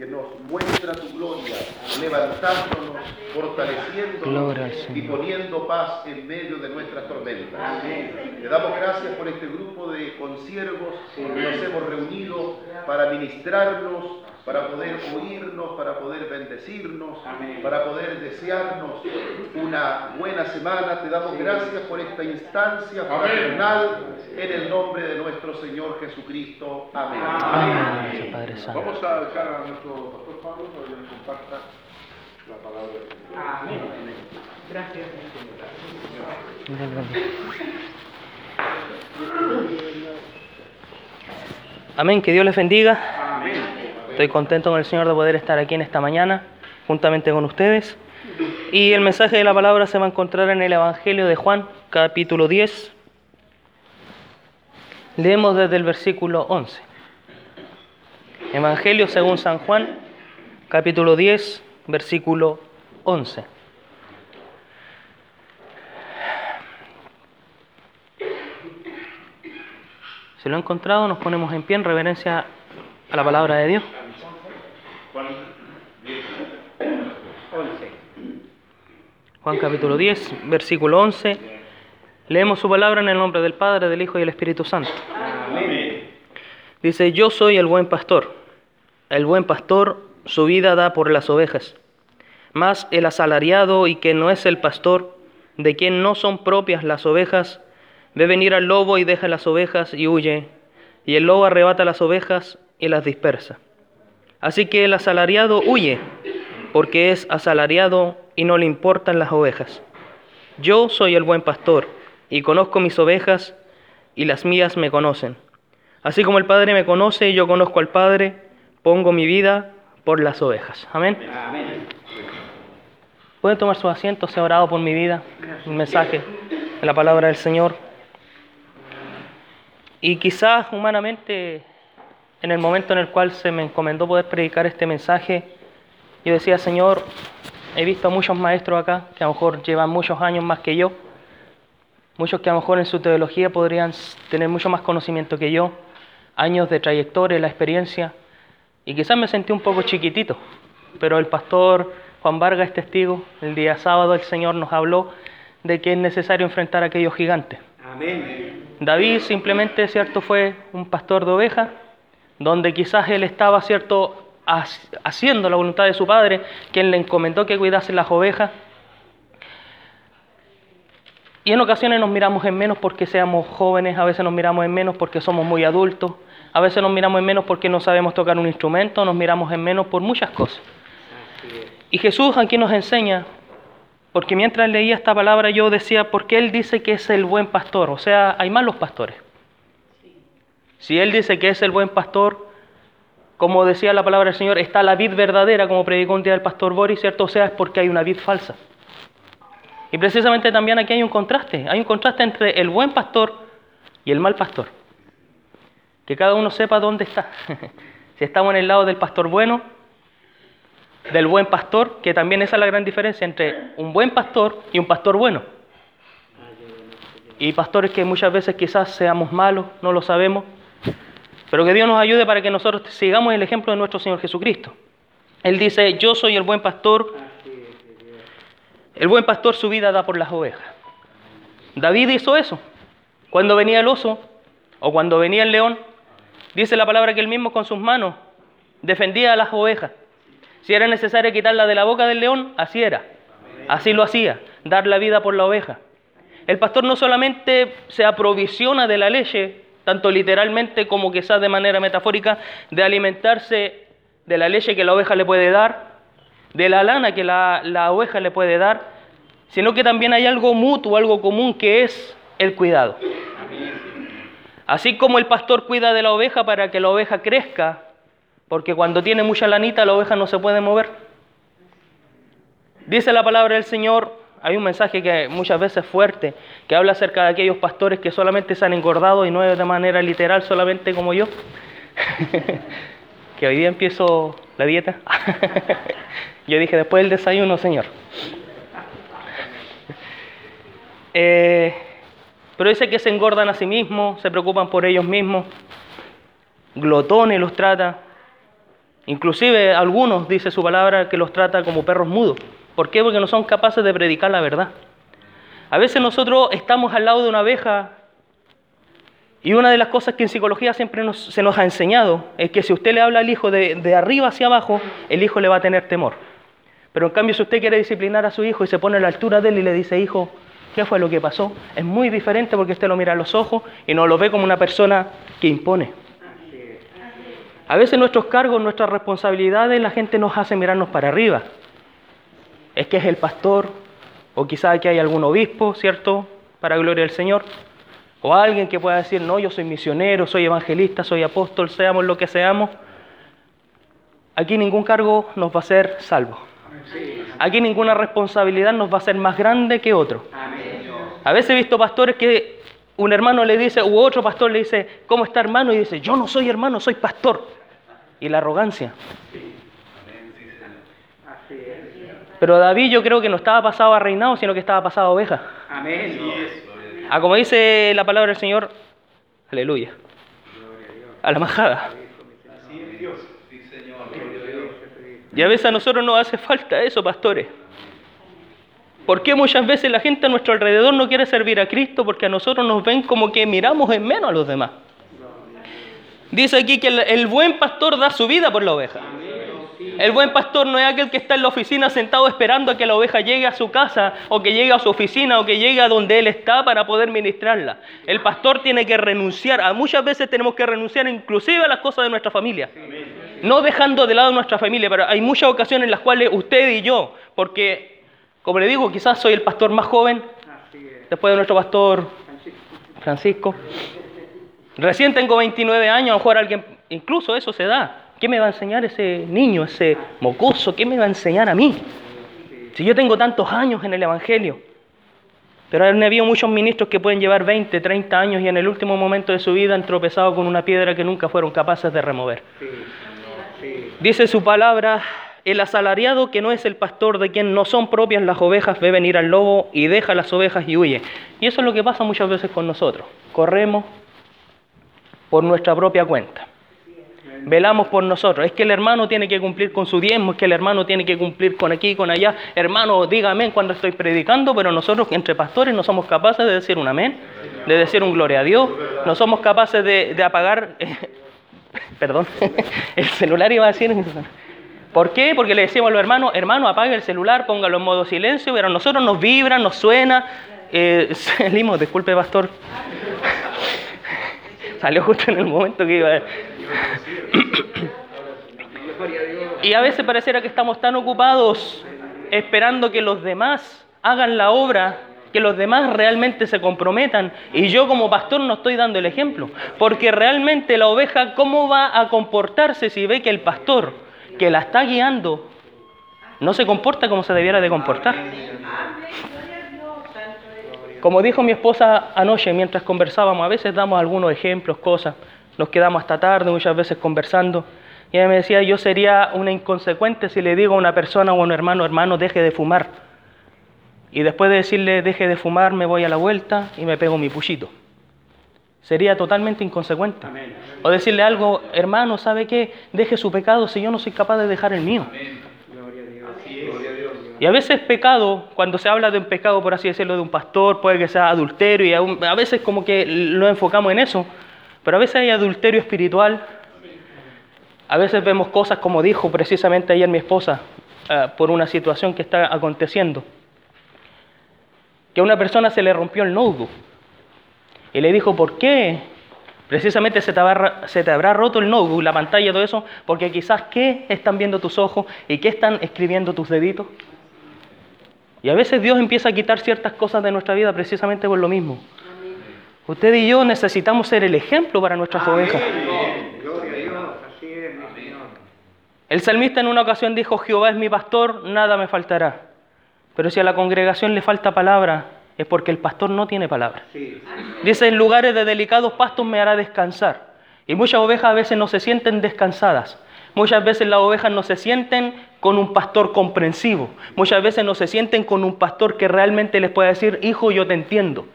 que nos muestra tu gloria, levantándonos, fortaleciéndonos y poniendo paz en medio de nuestras tormentas. Te damos gracias por este grupo de consiervos que nos hemos reunido para ministrarnos, para poder oírnos, para poder bendecirnos, para poder desearnos una buena semana. Te damos gracias por esta instancia fraternal en el nombre de nuestro Señor Jesucristo. Amén. Amén. Vamos a dejar a nuestro pastor Pablo para que nos comparta la palabra de Dios. Amén. Gracias. Amén, que Dios les bendiga. Estoy contento con el Señor de poder estar aquí en esta mañana juntamente con ustedes. Y el mensaje de la palabra se va a encontrar en el Evangelio de Juan, capítulo 10. Leemos desde el versículo 11. Evangelio según San Juan, capítulo 10, versículo 11. Si lo he encontrado, nos ponemos en pie en reverencia a la palabra de Dios. Juan capítulo 10, versículo 11. Leemos su palabra en el nombre del Padre, del Hijo y del Espíritu Santo. Dice, yo soy el buen pastor. El buen pastor su vida da por las ovejas. Mas el asalariado y que no es el pastor, de quien no son propias las ovejas, ve venir al lobo y deja las ovejas y huye, y el lobo arrebata las ovejas y las dispersa. Así que el asalariado huye, porque es asalariado y no le importan las ovejas. Yo soy el buen pastor, y conozco mis ovejas, y las mías me conocen. Así como el Padre me conoce y yo conozco al Padre, pongo mi vida por las ovejas. Amén. Pueden tomar su asiento, se ha orado por mi vida, un mensaje la palabra del Señor. Y quizás humanamente en el momento en el cual se me encomendó poder predicar este mensaje, yo decía, Señor, he visto a muchos maestros acá que a lo mejor llevan muchos años más que yo, muchos que a lo mejor en su teología podrían tener mucho más conocimiento que yo, años de trayectoria, la experiencia, y quizás me sentí un poco chiquitito, pero el pastor Juan Vargas es testigo, el día sábado el Señor nos habló de que es necesario enfrentar a aquellos gigantes. Amén. David simplemente, cierto, fue un pastor de ovejas, donde quizás él estaba, cierto, haciendo la voluntad de su padre, quien le encomendó que cuidase las ovejas. Y en ocasiones nos miramos en menos porque seamos jóvenes, a veces nos miramos en menos porque somos muy adultos, a veces nos miramos en menos porque no sabemos tocar un instrumento, nos miramos en menos por muchas cosas. Y Jesús aquí nos enseña, porque mientras leía esta palabra yo decía, porque Él dice que es el buen pastor, o sea, hay malos pastores. Si Él dice que es el buen pastor, como decía la palabra del Señor, está la vid verdadera, como predicó un día el pastor Boris, ¿cierto? O sea, es porque hay una vid falsa. Y precisamente también aquí hay un contraste, hay un contraste entre el buen pastor y el mal pastor. Que cada uno sepa dónde está. si estamos en el lado del pastor bueno, del buen pastor, que también esa es la gran diferencia entre un buen pastor y un pastor bueno. Y pastores que muchas veces quizás seamos malos, no lo sabemos, pero que Dios nos ayude para que nosotros sigamos el ejemplo de nuestro Señor Jesucristo. Él dice, yo soy el buen pastor. El buen pastor su vida da por las ovejas. David hizo eso. Cuando venía el oso o cuando venía el león, dice la palabra que él mismo con sus manos defendía a las ovejas. Si era necesario quitarla de la boca del león, así era. Así lo hacía, dar la vida por la oveja. El pastor no solamente se aprovisiona de la leche tanto literalmente como quizás de manera metafórica, de alimentarse de la leche que la oveja le puede dar, de la lana que la, la oveja le puede dar, sino que también hay algo mutuo, algo común que es el cuidado. Así como el pastor cuida de la oveja para que la oveja crezca, porque cuando tiene mucha lanita la oveja no se puede mover. Dice la palabra del Señor, hay un mensaje que muchas veces es fuerte, que habla acerca de aquellos pastores que solamente se han engordado y no es de manera literal, solamente como yo. que hoy día empiezo la dieta. yo dije, después del desayuno, Señor. Eh, pero dice que se engordan a sí mismos, se preocupan por ellos mismos, glotones los trata. Inclusive algunos, dice su palabra, que los trata como perros mudos. ¿Por qué? Porque no son capaces de predicar la verdad. A veces nosotros estamos al lado de una abeja y una de las cosas que en psicología siempre se nos ha enseñado es que si usted le habla al hijo de, de arriba hacia abajo, el hijo le va a tener temor. Pero en cambio, si usted quiere disciplinar a su hijo y se pone a la altura de él y le dice, hijo, ¿qué fue lo que pasó? Es muy diferente porque usted lo mira a los ojos y no lo ve como una persona que impone. A veces nuestros cargos, nuestras responsabilidades, la gente nos hace mirarnos para arriba. Es que es el pastor, o quizás aquí hay algún obispo, ¿cierto? Para gloria del Señor. O alguien que pueda decir, no, yo soy misionero, soy evangelista, soy apóstol, seamos lo que seamos. Aquí ningún cargo nos va a ser salvo. Aquí ninguna responsabilidad nos va a ser más grande que otro. A veces he visto pastores que un hermano le dice, u otro pastor le dice, ¿cómo está hermano? Y dice, yo no soy hermano, soy pastor. Y la arrogancia. Pero David yo creo que no estaba pasado a reinado, sino que estaba pasado a oveja. Amén. Ah, como dice la palabra del Señor, aleluya. A la majada. Y a veces a nosotros nos hace falta eso, pastores. ¿Por qué muchas veces la gente a nuestro alrededor no quiere servir a Cristo? Porque a nosotros nos ven como que miramos en menos a los demás. Dice aquí que el, buen pastor da su vida por la oveja. El buen pastor no es aquel que está en la oficina sentado esperando a que la oveja llegue a su casa o que llegue a su oficina o que llegue a donde él está para poder ministrarla. El pastor tiene que renunciar. A muchas veces tenemos que renunciar inclusive a las cosas de nuestra familia. No dejando de lado nuestra familia, pero hay muchas ocasiones en las cuales usted y yo, porque como le digo, quizás soy el pastor más joven, después de nuestro pastor Francisco. Recién tengo 29 años, a lo mejor alguien, incluso eso se da. ¿Qué me va a enseñar ese niño, ese mocoso? ¿Qué me va a enseñar a mí? Si yo tengo tantos años en el Evangelio. Pero han habido muchos ministros que pueden llevar 20, 30 años y en el último momento de su vida han tropezado con una piedra que nunca fueron capaces de remover. Dice su palabra, el asalariado que no es el pastor de quien no son propias las ovejas ve venir al lobo y deja las ovejas y huye. Y eso es lo que pasa muchas veces con nosotros. Corremos por nuestra propia cuenta. Velamos por nosotros. Es que el hermano tiene que cumplir con su diezmo, es que el hermano tiene que cumplir con aquí, con allá. Hermano, dígame cuando estoy predicando, pero nosotros entre pastores no somos capaces de decir un amén, de decir un gloria a Dios, no somos capaces de, apagar, perdón, el celular iba a decir... ¿Por qué? Porque le decimos a los hermanos, hermano, apague el celular, póngalo en modo silencio, pero a nosotros nos vibra, nos suena. Eh, salimos, disculpe, pastor. Salió justo en el momento que iba. Y a veces pareciera que estamos tan ocupados esperando que los demás hagan la obra, que los demás realmente se comprometan. Y yo como pastor no estoy dando el ejemplo. Porque realmente la oveja, ¿cómo va a comportarse si ve que el pastor que la está guiando no se comporta como se debiera de comportar. Como dijo mi esposa anoche mientras conversábamos, a veces damos algunos ejemplos, cosas, nos quedamos hasta tarde muchas veces conversando. Y ella me decía, yo sería una inconsecuente si le digo a una persona o a un hermano, hermano, deje de fumar. Y después de decirle, deje de fumar, me voy a la vuelta y me pego mi puchito. Sería totalmente inconsecuente. O decirle algo, hermano, ¿sabe qué? Deje su pecado si yo no soy capaz de dejar el mío. Y a veces pecado, cuando se habla de un pecado, por así decirlo, de un pastor, puede que sea adulterio, y a veces como que lo enfocamos en eso, pero a veces hay adulterio espiritual. A veces vemos cosas como dijo precisamente ayer mi esposa, eh, por una situación que está aconteciendo, que a una persona se le rompió el notebook y le dijo, ¿por qué? Precisamente se te, habrá, se te habrá roto el notebook, la pantalla, todo eso, porque quizás qué están viendo tus ojos y qué están escribiendo tus deditos. Y a veces Dios empieza a quitar ciertas cosas de nuestra vida precisamente por lo mismo. Usted y yo necesitamos ser el ejemplo para nuestras ovejas. El salmista en una ocasión dijo, Jehová es mi pastor, nada me faltará. Pero si a la congregación le falta palabra, es porque el pastor no tiene palabra. Dice, en lugares de delicados pastos me hará descansar. Y muchas ovejas a veces no se sienten descansadas. Muchas veces las ovejas no se sienten con un pastor comprensivo. Muchas veces no se sienten con un pastor que realmente les pueda decir, hijo, yo te entiendo.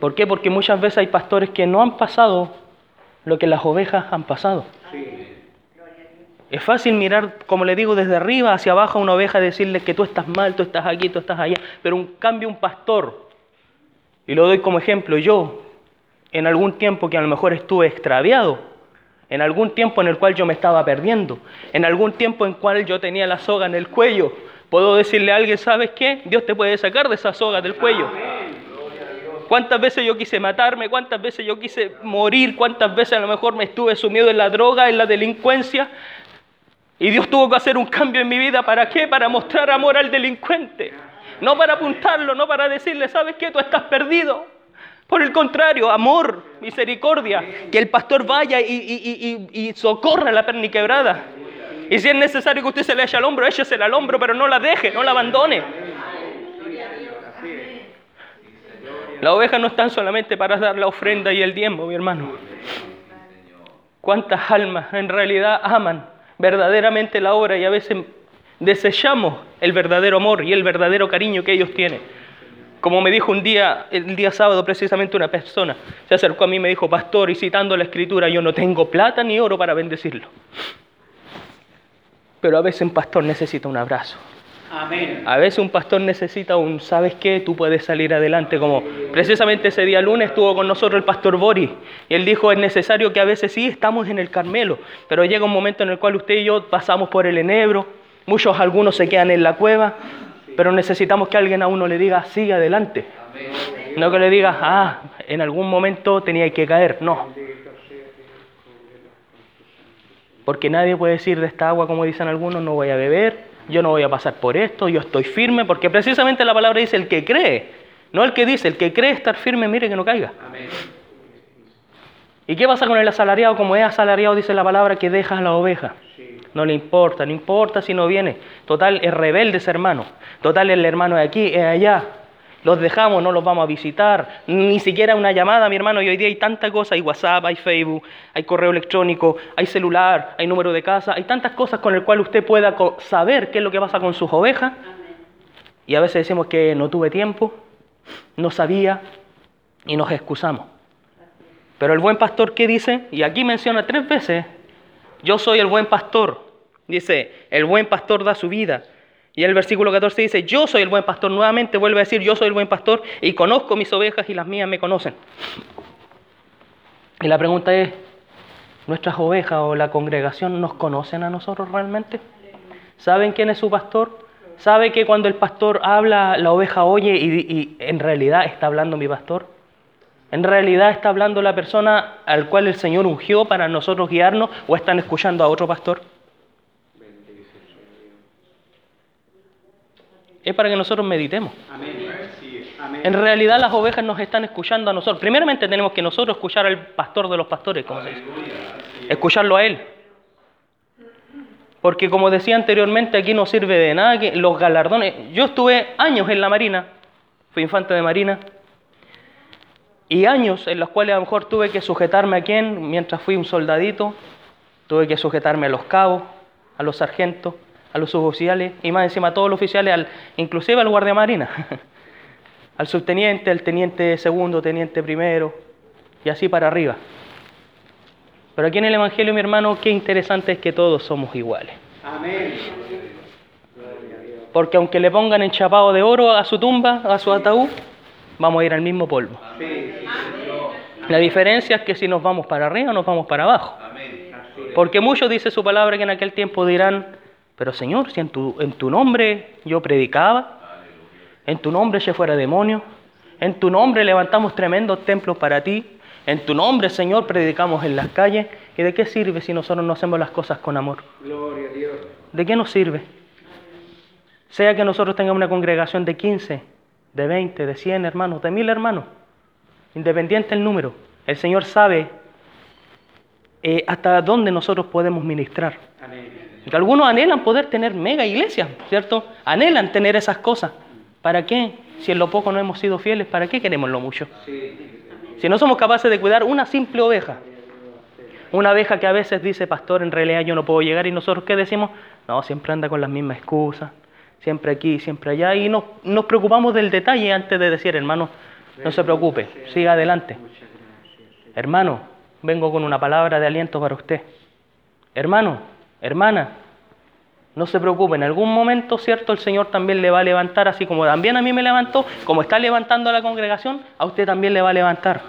¿Por qué? Porque muchas veces hay pastores que no han pasado lo que las ovejas han pasado. Es fácil mirar, como le digo, desde arriba hacia abajo a una oveja y decirle que tú estás mal, tú estás aquí, tú estás allá. Pero un cambio, un pastor, y lo doy como ejemplo, yo, en algún tiempo que a lo mejor estuve extraviado, en algún tiempo en el cual yo me estaba perdiendo, en algún tiempo en el cual yo tenía la soga en el cuello, puedo decirle a alguien, ¿sabes qué? Dios te puede sacar de esa soga del cuello. ¿Cuántas veces yo quise matarme? ¿Cuántas veces yo quise morir? ¿Cuántas veces a lo mejor me estuve sumido en la droga, en la delincuencia? Y Dios tuvo que hacer un cambio en mi vida. ¿Para qué? Para mostrar amor al delincuente. No para apuntarlo, no para decirle, ¿sabes qué? Tú estás perdido. Por el contrario, amor, misericordia. Que el pastor vaya y, socorra a la perniquebrada. Y si es necesario que usted se le eche al hombro, échesela al hombro, pero no la deje, no la abandone. Las ovejas no están solamente para dar la ofrenda y el diezmo, mi hermano. ¿Cuántas almas en realidad aman verdaderamente la obra y a veces desechamos el verdadero amor y el verdadero cariño que ellos tienen. Como me dijo un día, el día sábado precisamente una persona, se acercó a mí y me dijo, pastor, y citando la escritura, yo no tengo plata ni oro para bendecirlo. Pero a veces un pastor necesita un abrazo. A veces un pastor necesita un, ¿sabes qué? Tú puedes salir adelante. Como precisamente ese día lunes estuvo con nosotros el pastor Boris. Y él dijo, es necesario que a veces sí estamos en el Carmelo, pero llega un momento en el cual usted y yo pasamos por el enebro, muchos algunos se quedan en la cueva, pero necesitamos que alguien a uno le diga, sigue adelante. No que le diga, ah, en algún momento tenía que caer. No. Porque nadie puede decir de esta agua, como dicen algunos, no voy a beber, yo no voy a pasar por esto, yo estoy firme, porque precisamente la palabra dice el que cree, no el que dice, el que cree estar firme, mire que no caiga. ¿Y qué pasa con el asalariado? Como es asalariado, dice la palabra, que deja a la oveja. No le importa, no importa si no viene. Total, es rebelde ese hermano. Total, el hermano de aquí, es allá los dejamos, no los vamos a visitar, ni siquiera una llamada, mi hermano, y hoy día hay tanta cosa, hay WhatsApp, hay Facebook, hay correo electrónico, hay celular, hay número de casa, hay tantas cosas con las cuales usted pueda saber qué es lo que pasa con sus ovejas, y a veces decimos que no tuve tiempo, no sabía, y nos excusamos. Pero el buen pastor, ¿qué dice? Y aquí menciona tres veces, yo soy el buen pastor. Dice, el buen pastor da su vida y el versículo 14 dice, yo soy el buen pastor. Nuevamente vuelve a decir, yo soy el buen pastor y conozco mis ovejas y las mías me conocen. Y la pregunta es, ¿nuestras ovejas o la congregación nos conocen a nosotros realmente? ¿Saben quién es su pastor? ¿Sabe que cuando el pastor habla, la oveja oye y, y en realidad está hablando mi pastor? ¿En realidad está hablando la persona al cual el Señor ungió para nosotros guiarnos o están escuchando a otro pastor? Es para que nosotros meditemos. En realidad las ovejas nos están escuchando a nosotros. Primeramente tenemos que nosotros escuchar al pastor de los pastores, como se dice. Escucharlo a él. Porque como decía anteriormente, aquí no sirve de nada que los galardones. Yo estuve años en la Marina, fui infante de Marina, y años en los cuales a lo mejor tuve que sujetarme a quién, mientras fui un soldadito, tuve que sujetarme a los cabos, a los sargentos, a los suboficiales y más encima a todos los oficiales, al, inclusive al guardia marina, al subteniente, al teniente segundo, teniente primero y así para arriba. Pero aquí en el Evangelio, mi hermano, qué interesante es que todos somos iguales. Amén. Porque aunque le pongan enchapado de oro a su tumba, a su ataúd, vamos a ir al mismo polvo. La diferencia es que si nos vamos para arriba o nos vamos para abajo. Porque muchos, dice su palabra, que en aquel tiempo dirán, pero Señor, si en tu, en tu nombre yo predicaba, en tu nombre eché fuera demonios, en tu nombre levantamos tremendos templos para ti, en tu nombre, Señor, predicamos en las calles. ¿Y de qué sirve si nosotros no hacemos las cosas con amor? Gloria a Dios. ¿De qué nos sirve? Sea que nosotros tengamos una congregación de 15, de 20, de 100 hermanos, de 1000 hermanos, independiente el número, el Señor sabe eh, hasta dónde nosotros podemos ministrar. Amén. Algunos anhelan poder tener mega iglesias, ¿cierto? Anhelan tener esas cosas. ¿Para qué? Si en lo poco no hemos sido fieles, ¿para qué queremos lo mucho? Si no somos capaces de cuidar una simple oveja, una oveja que a veces dice, pastor, en realidad yo no puedo llegar, y nosotros qué decimos? No, siempre anda con las mismas excusas, siempre aquí, siempre allá, y nos, nos preocupamos del detalle antes de decir, hermano, no se preocupe, siga adelante. Hermano, vengo con una palabra de aliento para usted. Hermano, Hermana, no se preocupe, en algún momento, ¿cierto? El Señor también le va a levantar, así como también a mí me levantó, como está levantando a la congregación, a usted también le va a levantar.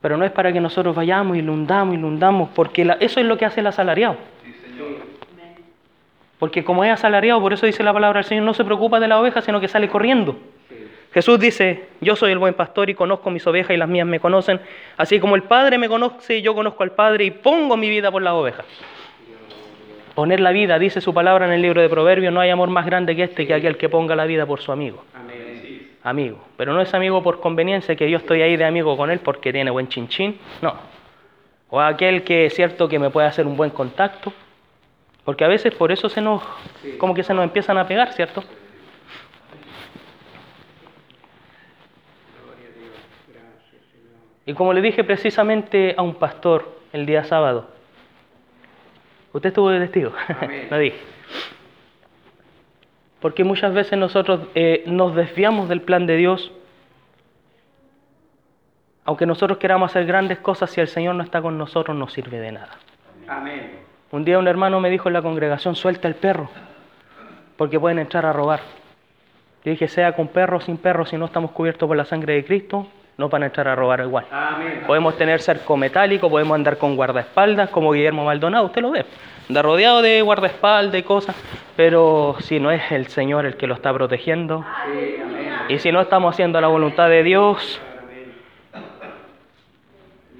Pero no es para que nosotros vayamos, inundamos, inundamos, porque eso es lo que hace el asalariado. Porque como es asalariado, por eso dice la palabra del Señor, no se preocupa de la oveja, sino que sale corriendo. Jesús dice, yo soy el buen pastor y conozco mis ovejas y las mías me conocen, así como el Padre me conoce, yo conozco al Padre y pongo mi vida por las ovejas. Poner la vida, dice su palabra en el libro de Proverbios, no hay amor más grande que este, que aquel que ponga la vida por su amigo. Amigo. Pero no es amigo por conveniencia, que yo estoy ahí de amigo con él porque tiene buen chinchín. No. O aquel que es cierto que me puede hacer un buen contacto. Porque a veces por eso se nos, como que se nos empiezan a pegar, ¿cierto? Y como le dije precisamente a un pastor el día sábado, usted estuvo de testigo, lo dije. Porque muchas veces nosotros eh, nos desviamos del plan de Dios. Aunque nosotros queramos hacer grandes cosas, si el Señor no está con nosotros, no sirve de nada. Amén. Un día un hermano me dijo en la congregación, suelta el perro, porque pueden entrar a robar. Yo dije, sea con perro o sin perro, si no estamos cubiertos por la sangre de Cristo, no van a entrar a robar igual. Amén. Podemos tener cerco metálico, podemos andar con guardaespaldas, como Guillermo Maldonado, usted lo ve. Anda rodeado de guardaespaldas y cosas, pero si no es el Señor el que lo está protegiendo, amén. y si no estamos haciendo la voluntad de Dios,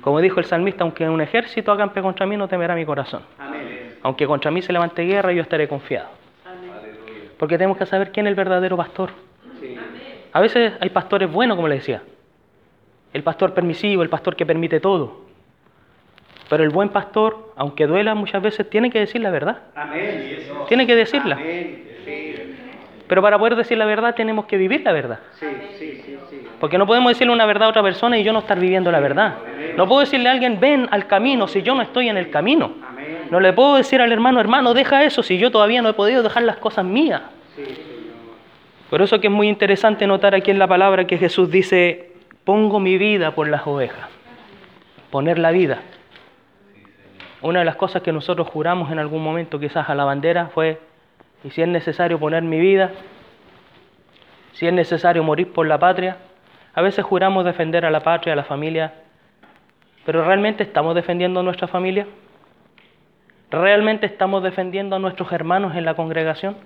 como dijo el salmista, aunque un ejército acampe contra mí, no temerá mi corazón. Amén. Aunque contra mí se levante guerra, yo estaré confiado. Porque tenemos que saber quién es el verdadero pastor. Sí. A veces hay pastores buenos, como le decía. El pastor permisivo, el pastor que permite todo. Pero el buen pastor, aunque duela muchas veces, tiene que decir la verdad. Amén. Tiene que decirla. Amén. Sí. Pero para poder decir la verdad tenemos que vivir la verdad. Sí, sí, sí, sí. Porque no podemos decirle una verdad a otra persona y yo no estar viviendo la verdad. No puedo decirle a alguien, ven al camino, si yo no estoy en el camino. Amén. No le puedo decir al hermano, hermano, deja eso, si yo todavía no he podido dejar las cosas mías. Por eso que es muy interesante notar aquí en la palabra que Jesús dice, pongo mi vida por las ovejas. Poner la vida. Una de las cosas que nosotros juramos en algún momento quizás a la bandera fue, y si es necesario poner mi vida, si es necesario morir por la patria, a veces juramos defender a la patria, a la familia, pero ¿realmente estamos defendiendo a nuestra familia? ¿Realmente estamos defendiendo a nuestros hermanos en la congregación?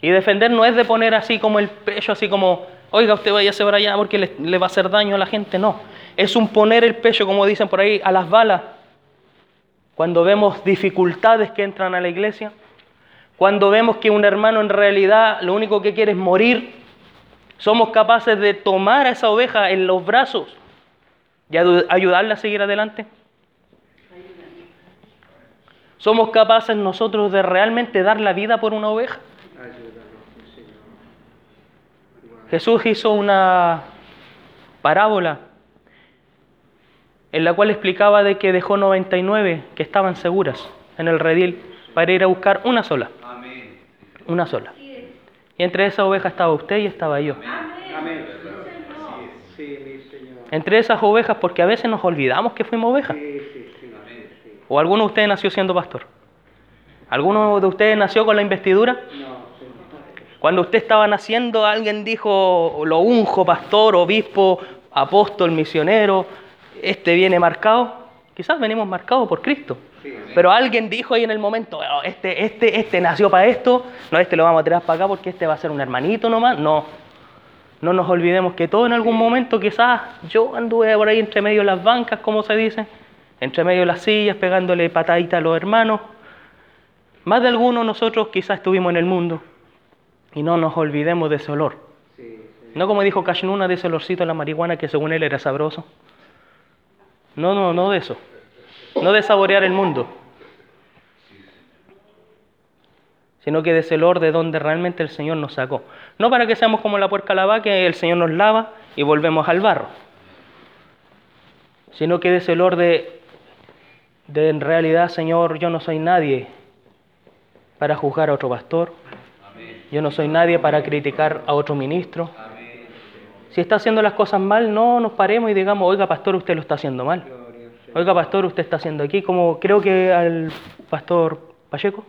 Y defender no es de poner así como el pecho, así como, oiga, usted váyase para allá porque le, va a hacer daño a la gente. No, es un poner el pecho, como dicen por ahí, a las balas. Cuando vemos dificultades que entran a la iglesia, cuando vemos que un hermano en realidad lo único que quiere es morir, somos capaces de tomar a esa oveja en los brazos y ayudarla a seguir adelante. ¿Somos capaces nosotros de realmente dar la vida por una oveja? Ayúdanos, Señor. Jesús hizo una parábola en la cual explicaba de que dejó 99 que estaban seguras en el redil para ir a buscar una sola. Una sola. Y entre esas ovejas estaba usted y estaba yo. Amén. Sí, mi Señor. Entre esas ovejas, porque a veces nos olvidamos que fuimos ovejas. Sí, sí, sí. sí. ¿O alguno de ustedes nació siendo pastor? ¿Alguno de ustedes nació con la investidura? No. Cuando usted estaba naciendo, alguien dijo, lo unjo, pastor, obispo, apóstol, misionero, este viene marcado. Quizás venimos marcados por Cristo. Sí. Pero alguien dijo ahí en el momento, "Oh, este, este, este nació para esto, no, este lo vamos a tirar para acá porque este va a ser un hermanito nomás. No, no nos olvidemos que todo en algún momento quizás yo anduve por ahí entre medio de las bancas, como se dice, entre medio de las sillas, pegándole patadita a los hermanos. Más de algunos nosotros quizás estuvimos en el mundo y no nos olvidemos de ese olor. Sí. No como dijo Cashnuna de ese olorcito de la marihuana que según él era sabroso. No, no, no de eso. No de saborear el mundo. Sino que de ese olor de donde realmente el Señor nos sacó. No para que seamos como la puerca lavada, que el Señor nos lava y volvemos al barro. Sino que de ese olor de, de en realidad, Señor, yo no soy nadie para juzgar a otro pastor. Yo no soy nadie para criticar a otro ministro. Si está haciendo las cosas mal, no nos paremos y digamos, oiga, pastor, usted lo está haciendo mal. Oiga, pastor, usted está haciendo aquí, como creo que al pastor Pacheco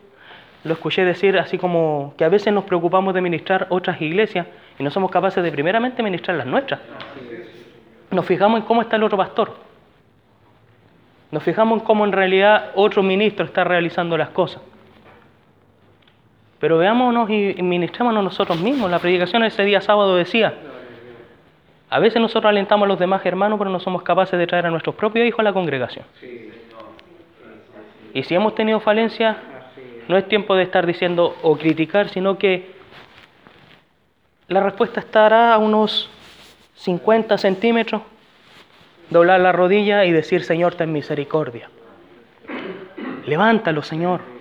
lo escuché decir así como que a veces nos preocupamos de ministrar otras iglesias y no somos capaces de primeramente ministrar las nuestras. Nos fijamos en cómo está el otro pastor. Nos fijamos en cómo en realidad otro ministro está realizando las cosas. Pero veámonos y ministrémonos nosotros mismos. La predicación ese día sábado decía, a veces nosotros alentamos a los demás hermanos, pero no somos capaces de traer a nuestros propios hijos a la congregación. Y si hemos tenido falencias, no es tiempo de estar diciendo o criticar, sino que la respuesta estará a unos 50 centímetros, doblar la rodilla y decir, Señor, ten misericordia. Levántalo, Señor.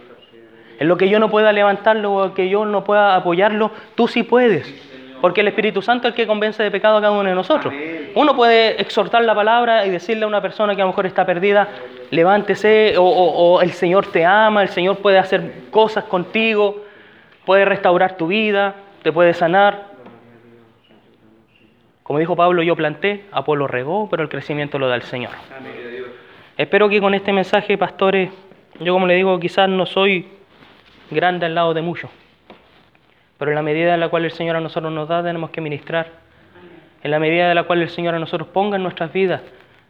En lo que yo no pueda levantarlo o que yo no pueda apoyarlo, tú sí puedes. Porque el Espíritu Santo es el que convence de pecado a cada uno de nosotros. Uno puede exhortar la palabra y decirle a una persona que a lo mejor está perdida, levántese, o, o, o el Señor te ama, el Señor puede hacer cosas contigo, puede restaurar tu vida, te puede sanar. Como dijo Pablo, yo planté, Apolo regó, pero el crecimiento lo da el Señor. Espero que con este mensaje, pastores, yo como le digo, quizás no soy grande al lado de muchos, pero en la medida en la cual el Señor a nosotros nos da, tenemos que ministrar. En la medida en la cual el Señor a nosotros ponga en nuestras vidas,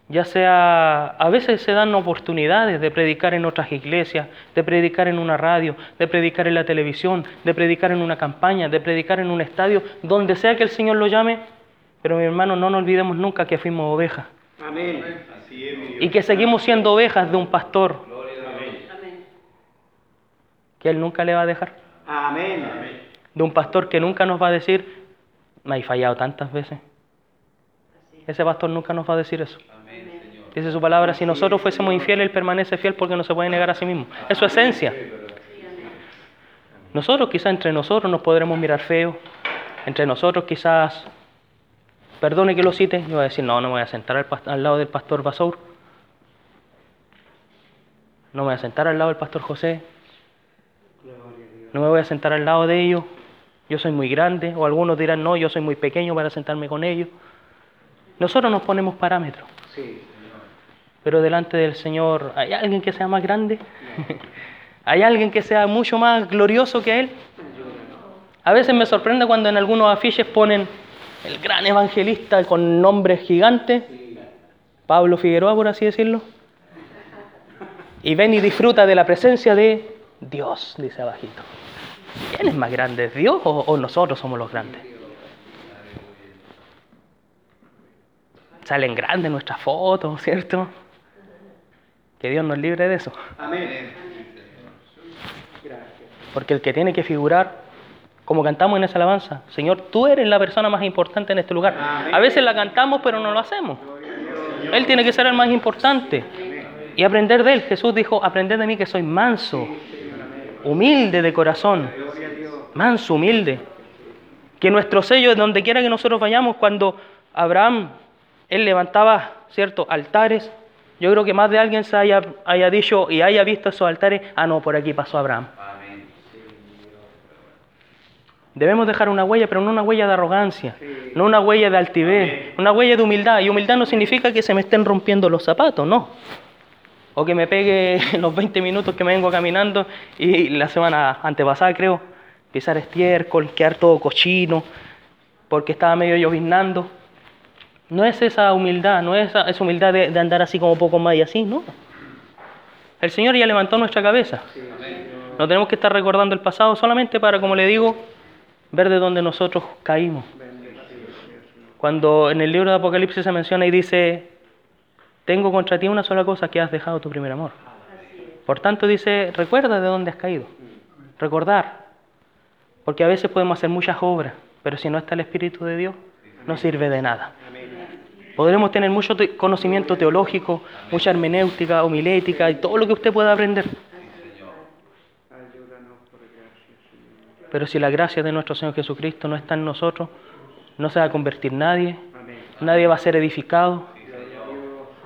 ya sea, a veces se dan oportunidades de predicar en otras iglesias, de predicar en una radio, de predicar en la televisión, de predicar en una campaña, de predicar en un estadio, donde sea que el Señor lo llame, pero mi hermano, no nos olvidemos nunca que fuimos ovejas. Amén. Y que seguimos siendo ovejas de un pastor que Él nunca le va a dejar. Amén. De un pastor que nunca nos va a decir, me he fallado tantas veces. Ese pastor nunca nos va a decir eso. Dice su palabra, si nosotros fuésemos infieles, Él permanece fiel porque no se puede negar a sí mismo. Es su esencia. Nosotros quizás entre nosotros nos podremos mirar feo. Entre nosotros quizás Perdone que lo cite, yo voy a decir, no, no me voy a sentar al, al, lado del pastor Basour. No me voy a sentar al lado del pastor José. No me voy a sentar al lado de ellos. Yo soy muy grande. O algunos dirán, no, yo soy muy pequeño para sentarme con ellos. Nosotros nos ponemos parámetros. Sí. Pero delante del Señor, ¿hay alguien que sea más grande? ¿Hay alguien que sea mucho más glorioso que Él? A veces me sorprende cuando en algunos afiches ponen el gran evangelista con nombres gigantes, Pablo Figueroa, por así decirlo. Y ven y disfruta de la presencia de Dios, dice abajito. ¿Quién es más grande, Dios o, o nosotros somos los grandes? Salen grandes nuestras fotos, ¿cierto? Que Dios nos libre de eso. Amén. Porque el que tiene que figurar como cantamos en esa alabanza, Señor, tú eres la persona más importante en este lugar. A veces la cantamos, pero no lo hacemos. Él tiene que ser el más importante. Y aprender de Él. Jesús dijo, aprender de mí que soy manso, humilde de corazón. Manso, humilde. Que nuestro sello, es donde quiera que nosotros vayamos, cuando Abraham, él levantaba, ¿cierto?, altares. Yo creo que más de alguien se haya, haya dicho y haya visto esos altares, ah, no, por aquí pasó Abraham. Debemos dejar una huella, pero no una huella de arrogancia, no una huella de altivez, una huella de humildad. Y humildad no significa que se me estén rompiendo los zapatos, no. O que me pegue los 20 minutos que me vengo caminando y la semana antepasada, creo, pisar estiércol, quedar todo cochino, porque estaba medio lloviznando. No es esa humildad, no es esa, humildad de, andar así como poco más y así, no. El Señor ya levantó nuestra cabeza. No tenemos que estar recordando el pasado solamente para, como le digo, ver de dónde nosotros caímos. Cuando en el libro de Apocalipsis se menciona y dice, tengo contra ti una sola cosa, que has dejado tu primer amor. Por tanto dice, recuerda de dónde has caído. Recordar. Porque a veces podemos hacer muchas obras, pero si no está el Espíritu de Dios, no sirve de nada. Podremos tener mucho conocimiento teológico, mucha hermenéutica, homilética y todo lo que usted pueda aprender. Pero si la gracia de nuestro Señor Jesucristo no está en nosotros, no se va a convertir nadie, nadie va a ser edificado.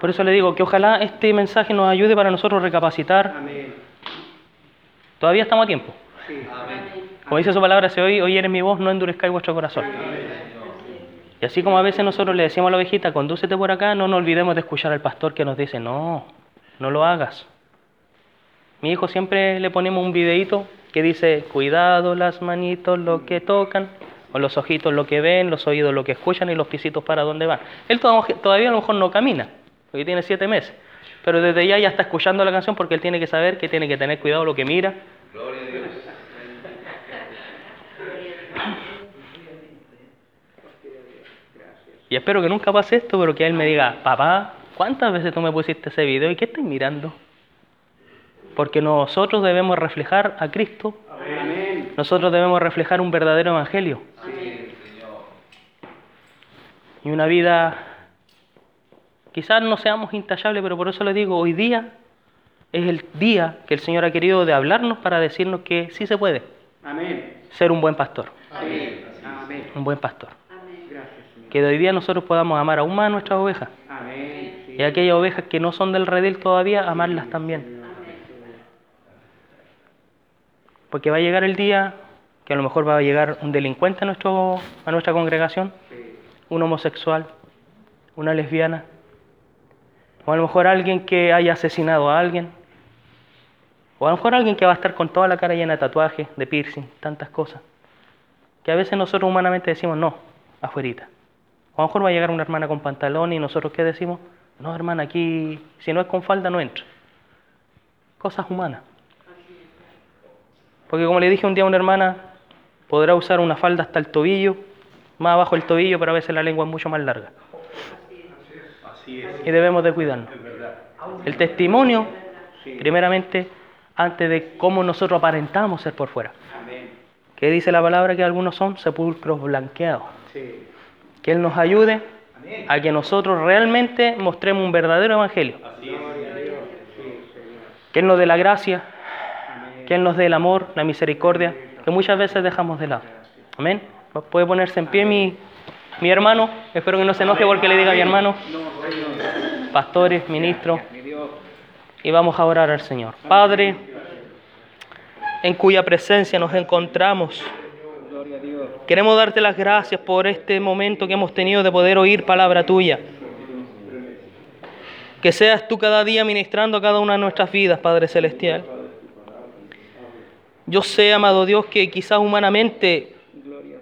Por eso le digo que ojalá este mensaje nos ayude para nosotros recapacitar. Todavía estamos a tiempo. Como dice su palabra, si hoy, hoy eres mi voz, no endurezcáis vuestro corazón. Y así como a veces nosotros le decimos a la ovejita, condúcete por acá, no nos olvidemos de escuchar al pastor que nos dice, no, no lo hagas. Mi hijo siempre le ponemos un videito que dice, cuidado las manitos lo que tocan, o los ojitos lo que ven, los oídos lo que escuchan y los pisitos para dónde van. Él todavía a lo mejor no camina, porque tiene siete meses, pero desde ya ya está escuchando la canción porque él tiene que saber que tiene que tener cuidado lo que mira. Gloria a Dios. Y espero que nunca pase esto, pero que él me diga, papá, ¿cuántas veces tú me pusiste ese video y qué estás mirando? Porque nosotros debemos reflejar a Cristo. Nosotros debemos reflejar un verdadero evangelio. Y una vida, quizás no seamos intachables, pero por eso les digo, hoy día es el día que el Señor ha querido de hablarnos para decirnos que sí se puede ser un buen pastor. Un buen pastor. Que de hoy día nosotros podamos amar aún más a nuestras ovejas. Y aquellas ovejas que no son del redil todavía, amarlas también. Porque va a llegar el día que a lo mejor va a llegar un delincuente a, nuestro, a nuestra congregación, un homosexual, una lesbiana, o a lo mejor alguien que haya asesinado a alguien, o a lo mejor alguien que va a estar con toda la cara llena de tatuajes, de piercing, tantas cosas, que a veces nosotros humanamente decimos no, afuerita. O a lo mejor va a llegar una hermana con pantalón y nosotros qué decimos, no hermana, aquí si no es con falda no entra. Cosas humanas. Porque como le dije un día a una hermana, podrá usar una falda hasta el tobillo, más abajo el tobillo, pero a veces la lengua es mucho más larga. Y debemos de cuidarnos. El testimonio, primeramente, antes de cómo nosotros aparentamos ser por fuera. ¿Qué dice la palabra? Que algunos son sepulcros blanqueados. Que Él nos ayude a que nosotros realmente mostremos un verdadero evangelio. Que Él nos dé la gracia, que Él nos dé el amor, la misericordia, que muchas veces dejamos de lado. Amén. Puede ponerse en pie mi, mi hermano, espero que no se enoje porque le diga a mi hermano, pastores, ministros, y vamos a orar al Señor. Padre, en cuya presencia nos encontramos. Queremos darte las gracias por este momento que hemos tenido de poder oír palabra tuya. Que seas tú cada día ministrando a cada una de nuestras vidas, Padre Celestial. Yo sé, amado Dios, que quizás humanamente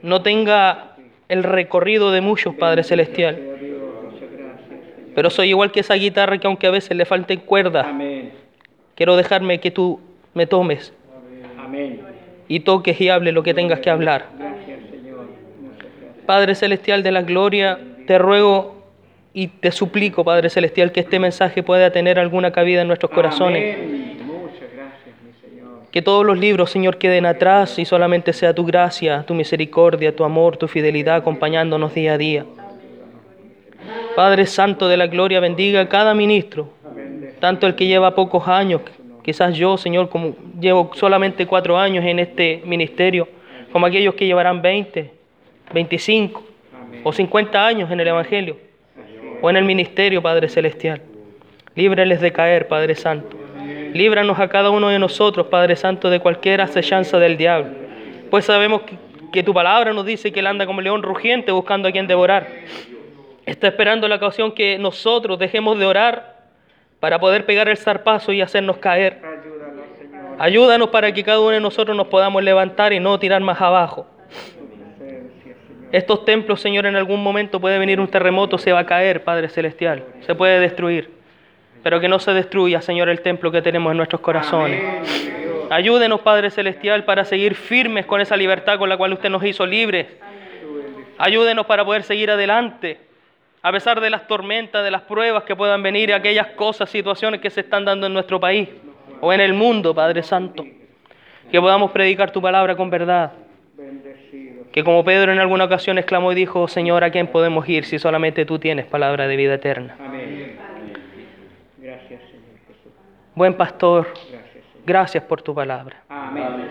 no tenga el recorrido de muchos, Padre Celestial. Pero soy igual que esa guitarra que aunque a veces le falten cuerdas, quiero dejarme que tú me tomes. Y toques y hable lo que tengas que hablar. Padre Celestial de la Gloria, te ruego y te suplico, Padre Celestial, que este mensaje pueda tener alguna cabida en nuestros corazones. Que todos los libros, Señor, queden atrás y solamente sea tu gracia, tu misericordia, tu amor, tu fidelidad acompañándonos día a día. Padre Santo de la Gloria, bendiga a cada ministro, tanto el que lleva pocos años, quizás yo, Señor, como llevo solamente cuatro años en este ministerio, como aquellos que llevarán 20, 25 o 50 años en el Evangelio o en el ministerio, Padre Celestial. Líbreles de caer, Padre Santo. Líbranos a cada uno de nosotros, Padre Santo, de cualquier acechanza del diablo. Pues sabemos que, que tu palabra nos dice que él anda como león rugiente buscando a quien devorar. Está esperando la ocasión que nosotros dejemos de orar para poder pegar el zarpazo y hacernos caer. Ayúdanos para que cada uno de nosotros nos podamos levantar y no tirar más abajo. Estos templos, Señor, en algún momento puede venir un terremoto, se va a caer, Padre Celestial, se puede destruir. Pero que no se destruya, Señor, el templo que tenemos en nuestros corazones. Ayúdenos, Padre Celestial, para seguir firmes con esa libertad con la cual usted nos hizo libres. Ayúdenos para poder seguir adelante, a pesar de las tormentas, de las pruebas que puedan venir, aquellas cosas, situaciones que se están dando en nuestro país o en el mundo, Padre Santo. Que podamos predicar tu palabra con verdad que como Pedro en alguna ocasión exclamó y dijo, Señor, ¿a quién podemos ir si solamente tú tienes palabra de vida eterna? Amén. Gracias, Señor Jesús. Buen pastor, gracias, por tu palabra. Amén.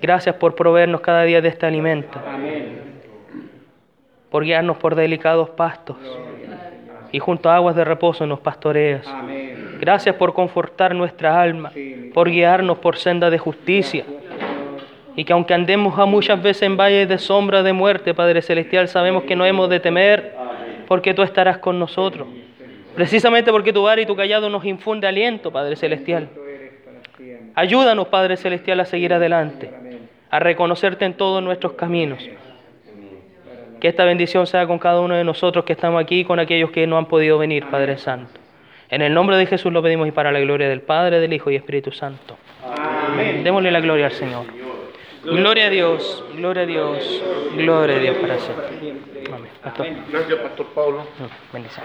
Gracias por proveernos cada día de este alimento. Amén. Por guiarnos por delicados pastos. Y junto a aguas de reposo nos pastoreas. Gracias por confortar nuestra alma, por guiarnos por senda de justicia y que aunque andemos a muchas veces en valles de sombra de muerte, Padre Celestial, sabemos que no hemos de temer porque tú estarás con nosotros. Precisamente porque tu vara y tu callado nos infunde aliento, Padre Celestial. Ayúdanos, Padre Celestial, a seguir adelante, a reconocerte en todos nuestros caminos. Que esta bendición sea con cada uno de nosotros que estamos aquí y con aquellos que no han podido venir, Padre Santo. En el nombre de Jesús lo pedimos y para la gloria del Padre, del Hijo y Espíritu Santo. Amén. Démosle la gloria al Señor. Gloria a Dios, gloria a Dios, gloria a Dios para siempre. Amén. Pastor. Gracias, Pastor Pablo. Bendición.